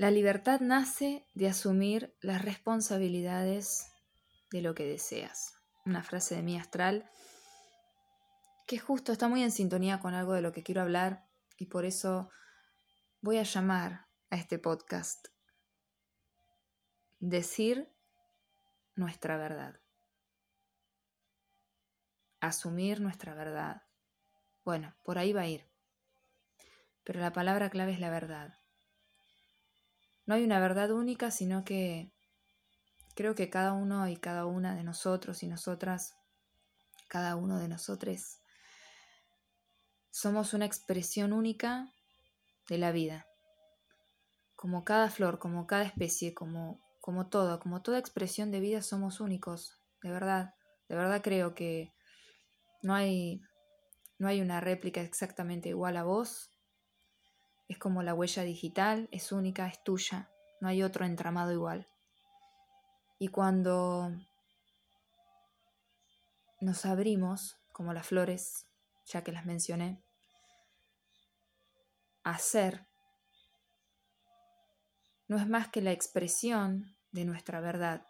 La libertad nace de asumir las responsabilidades de lo que deseas. Una frase de mi astral que justo está muy en sintonía con algo de lo que quiero hablar y por eso voy a llamar a este podcast Decir nuestra verdad. Asumir nuestra verdad. Bueno, por ahí va a ir. Pero la palabra clave es la verdad. No hay una verdad única, sino que creo que cada uno y cada una de nosotros y nosotras, cada uno de nosotros, somos una expresión única de la vida. Como cada flor, como cada especie, como, como todo, como toda expresión de vida somos únicos, de verdad. De verdad creo que no hay, no hay una réplica exactamente igual a vos, es como la huella digital, es única, es tuya, no hay otro entramado igual. Y cuando nos abrimos, como las flores, ya que las mencioné, a ser, no es más que la expresión de nuestra verdad,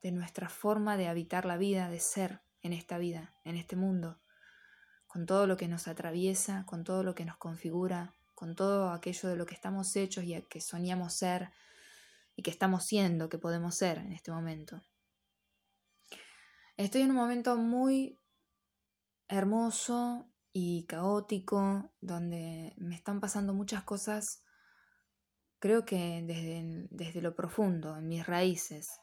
de nuestra forma de habitar la vida, de ser en esta vida, en este mundo, con todo lo que nos atraviesa, con todo lo que nos configura, con todo aquello de lo que estamos hechos y que soñamos ser y que estamos siendo, que podemos ser en este momento. Estoy en un momento muy hermoso y caótico, donde me están pasando muchas cosas, creo que desde, desde lo profundo, en mis raíces,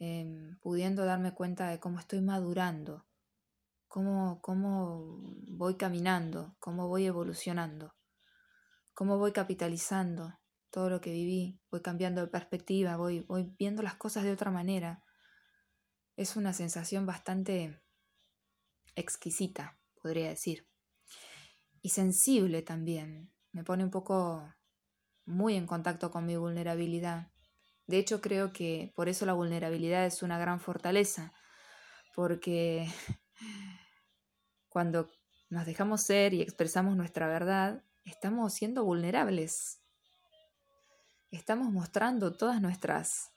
em, pudiendo darme cuenta de cómo estoy madurando, cómo, cómo voy caminando, cómo voy evolucionando cómo voy capitalizando todo lo que viví, voy cambiando de perspectiva, voy, voy viendo las cosas de otra manera. Es una sensación bastante exquisita, podría decir. Y sensible también. Me pone un poco muy en contacto con mi vulnerabilidad. De hecho, creo que por eso la vulnerabilidad es una gran fortaleza, porque cuando nos dejamos ser y expresamos nuestra verdad, estamos siendo vulnerables. Estamos mostrando todas nuestras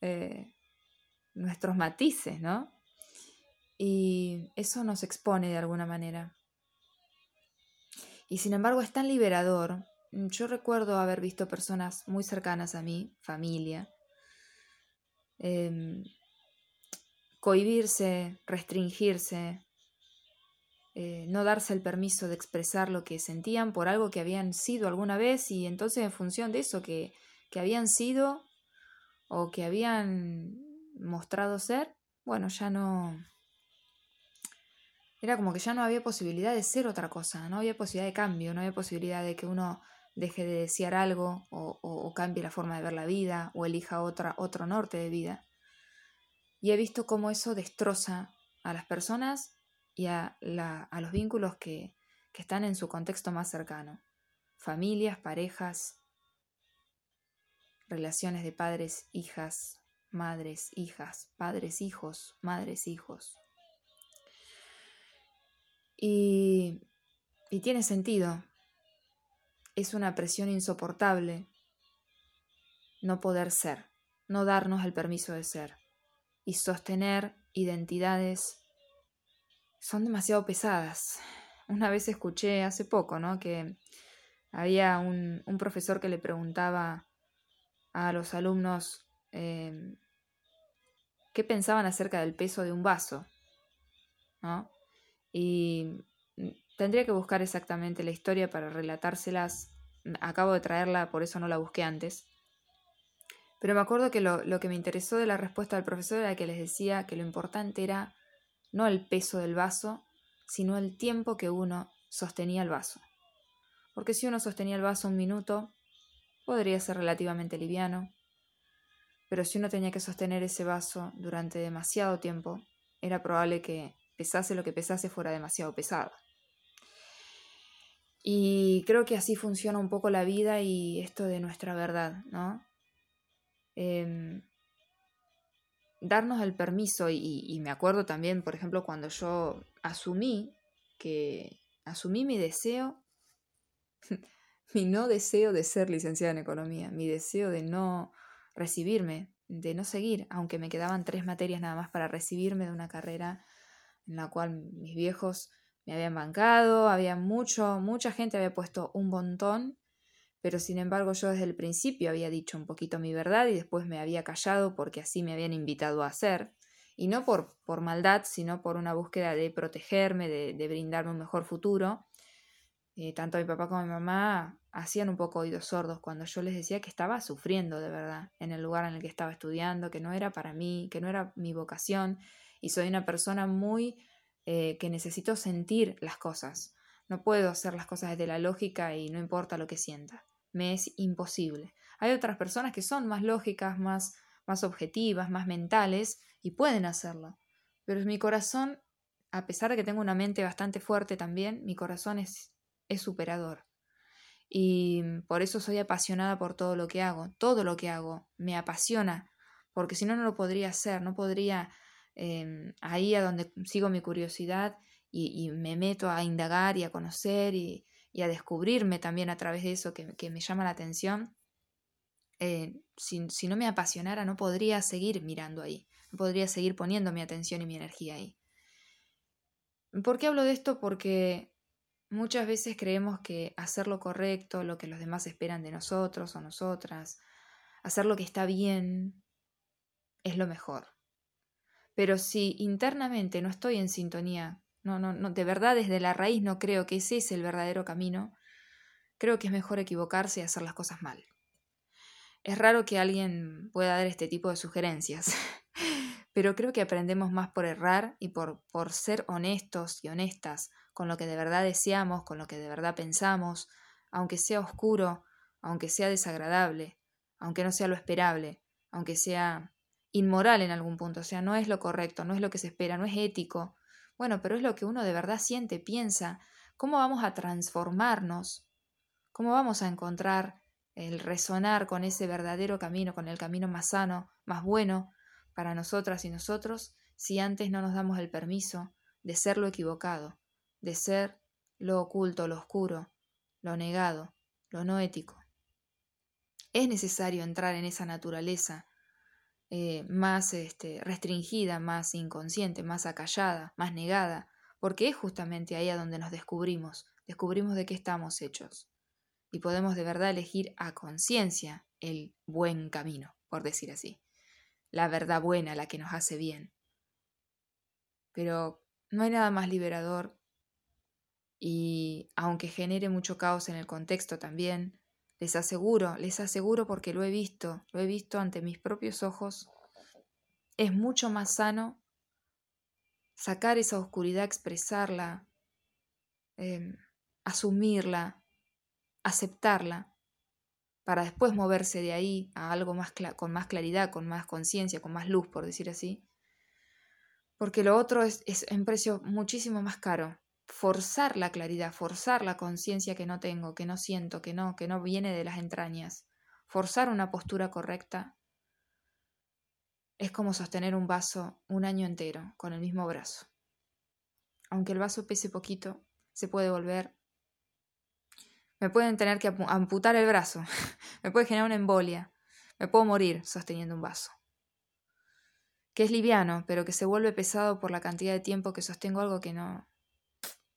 eh, nuestros matices, ¿no? Y eso nos expone de alguna manera. Y sin embargo es tan liberador. Yo recuerdo haber visto personas muy cercanas a mí, familia, eh, cohibirse, restringirse, eh, no darse el permiso de expresar lo que sentían por algo que habían sido alguna vez y entonces en función de eso que, que habían sido o que habían mostrado ser, bueno, ya no... Era como que ya no había posibilidad de ser otra cosa, no había posibilidad de cambio, no había posibilidad de que uno deje de desear algo o, o, cambie la forma de ver la vida o elija otra, otro norte de vida. Y he visto cómo eso destroza a las personas y a, los vínculos que, están en su contexto más cercano. Familias, parejas, relaciones de padres, hijas, madres, hijas, padres, hijos, madres, hijos. Y, tiene sentido. Es una presión insoportable no poder ser, no darnos el permiso de ser y sostener identidades son demasiado pesadas. Una vez escuché hace poco, ¿no? Que había un, profesor que le preguntaba a los alumnos em, qué pensaban acerca del peso de un vaso, ¿no? Y tendría que buscar exactamente la historia para relatárselas. Acabo de traerla, por eso no la busqué antes. Pero me acuerdo que lo, lo que me interesó de la respuesta del profesor era que les decía que lo importante era no el peso del vaso, sino el tiempo que uno sostenía el vaso. Porque si uno sostenía el vaso un minuto, podría ser relativamente liviano, pero si uno tenía que sostener ese vaso durante demasiado tiempo, era probable que pesase lo que pesase fuera demasiado pesado. Y creo que así funciona un poco la vida y esto de nuestra verdad, ¿no? Em, darnos el permiso, y, me acuerdo también, por ejemplo, cuando yo asumí que asumí mi deseo, mi no deseo de ser licenciada en economía, mi deseo de no recibirme, de no seguir, aunque me quedaban tres materias nada más para recibirme de una carrera en la cual mis viejos me habían bancado, había mucho, mucha gente había puesto un montón, pero sin embargo yo desde el principio había dicho un poquito mi verdad y después me había callado porque así me habían invitado a hacer, y no por, por maldad, sino por una búsqueda de protegerme, de, de brindarme un mejor futuro. Eh, tanto mi papá como mi mamá hacían un poco oídos sordos cuando yo les decía que estaba sufriendo de verdad en el lugar en el que estaba estudiando, que no era para mí, que no era mi vocación, y soy una persona muy eh, que necesito sentir las cosas. No puedo hacer las cosas desde la lógica y no importa lo que sienta. Me es imposible. Hay otras personas que son más lógicas, más, más objetivas, más mentales y pueden hacerlo. Pero mi corazón, a pesar de que tengo una mente bastante fuerte también, mi corazón es, es superador. Y por eso soy apasionada por todo lo que hago. Todo lo que hago me apasiona, porque si no, no lo podría hacer, no podría Em, ahí a donde sigo mi curiosidad y, me meto a indagar y a conocer y, a descubrirme también a través de eso que, me llama la atención. Eh, si, si, no me apasionara no podría seguir mirando ahí, no podría seguir poniendo mi atención y mi energía ahí. ¿Por qué hablo de esto? Porque muchas veces creemos que hacer lo correcto, lo que los demás esperan de nosotros o nosotras, hacer lo que está bien, es lo mejor. Pero si internamente no estoy en sintonía, no, no, no, de verdad desde la raíz no creo que ese es el verdadero camino, creo que es mejor equivocarse y hacer las cosas mal. Es raro que alguien pueda dar este tipo de sugerencias, pero creo que aprendemos más por errar y por, por ser honestos y honestas con lo que de verdad deseamos, con lo que de verdad pensamos, aunque sea oscuro, aunque sea desagradable, aunque no sea lo esperable, aunque sea inmoral en algún punto, o sea, no es lo correcto, no es lo que se espera, no es ético. Bueno, pero es lo que uno de verdad siente, piensa. ¿Cómo vamos a transformarnos? ¿Cómo vamos a encontrar el resonar con ese verdadero camino, con el camino más sano, más bueno para nosotras y nosotros, si antes no nos damos el permiso de ser lo equivocado, de ser lo oculto, lo oscuro, lo negado, lo no ético? Es necesario entrar en esa naturaleza eh, más este, restringida, más inconsciente, más acallada, más negada, porque es justamente ahí a donde nos descubrimos, descubrimos de qué estamos hechos. Y podemos de verdad elegir a conciencia el buen camino, por decir así, la verdad buena, la que nos hace bien. Pero no hay nada más liberador y aunque genere mucho caos en el contexto también, les aseguro, les aseguro porque lo he visto, lo he visto ante mis propios ojos. Es mucho más sano sacar esa oscuridad, expresarla, em, asumirla, aceptarla, para después moverse de ahí a algo más con más claridad, con más conciencia, con más luz, por decir así. Porque lo otro es, es precio muchísimo más caro forzar la claridad, forzar la conciencia que no tengo, que no siento, que no, que no viene de las entrañas, forzar una postura correcta, es como sostener un vaso un año entero con el mismo brazo. Aunque el vaso pese poquito, se puede volver... Me pueden tener que amputar el brazo, me puede generar una embolia, me puedo morir sosteniendo un vaso. Que es liviano, pero que se vuelve pesado por la cantidad de tiempo que sostengo algo que no,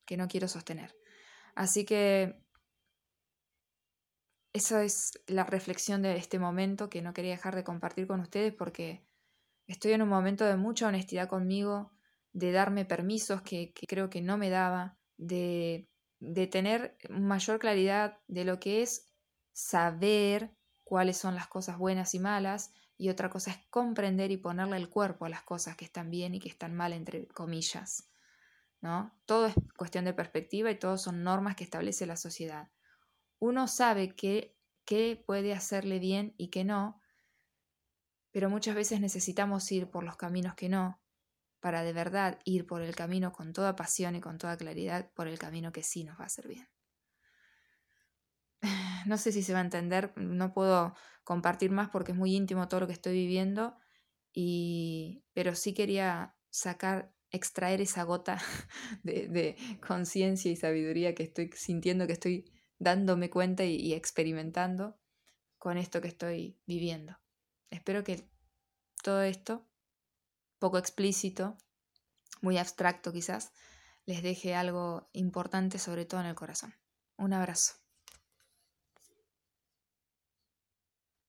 que no quiero sostener. Así que esa es la reflexión de este momento que no quería dejar de compartir con ustedes porque estoy en un momento de mucha honestidad conmigo, de darme permisos que, creo que no me daba, de, de tener mayor claridad de lo que es saber cuáles son las cosas buenas y malas y otra cosa es comprender y ponerle el cuerpo a las cosas que están bien y que están mal, entre comillas. ¿No? Todo es cuestión de perspectiva y todo son normas que establece la sociedad. Uno sabe qué, qué puede hacerle bien y qué no, pero muchas veces necesitamos ir por los caminos que no, para de verdad ir por el camino con toda pasión y con toda claridad, por el camino que sí nos va a hacer bien. No sé si se va a entender, no puedo compartir más porque es muy íntimo todo lo que estoy viviendo, y... pero sí quería sacar extraer esa gota de, conciencia y sabiduría que estoy sintiendo que estoy dándome cuenta y, experimentando con esto que estoy viviendo. Espero que todo esto, poco explícito, muy abstracto quizás, les deje algo importante sobre todo en el corazón. Un abrazo.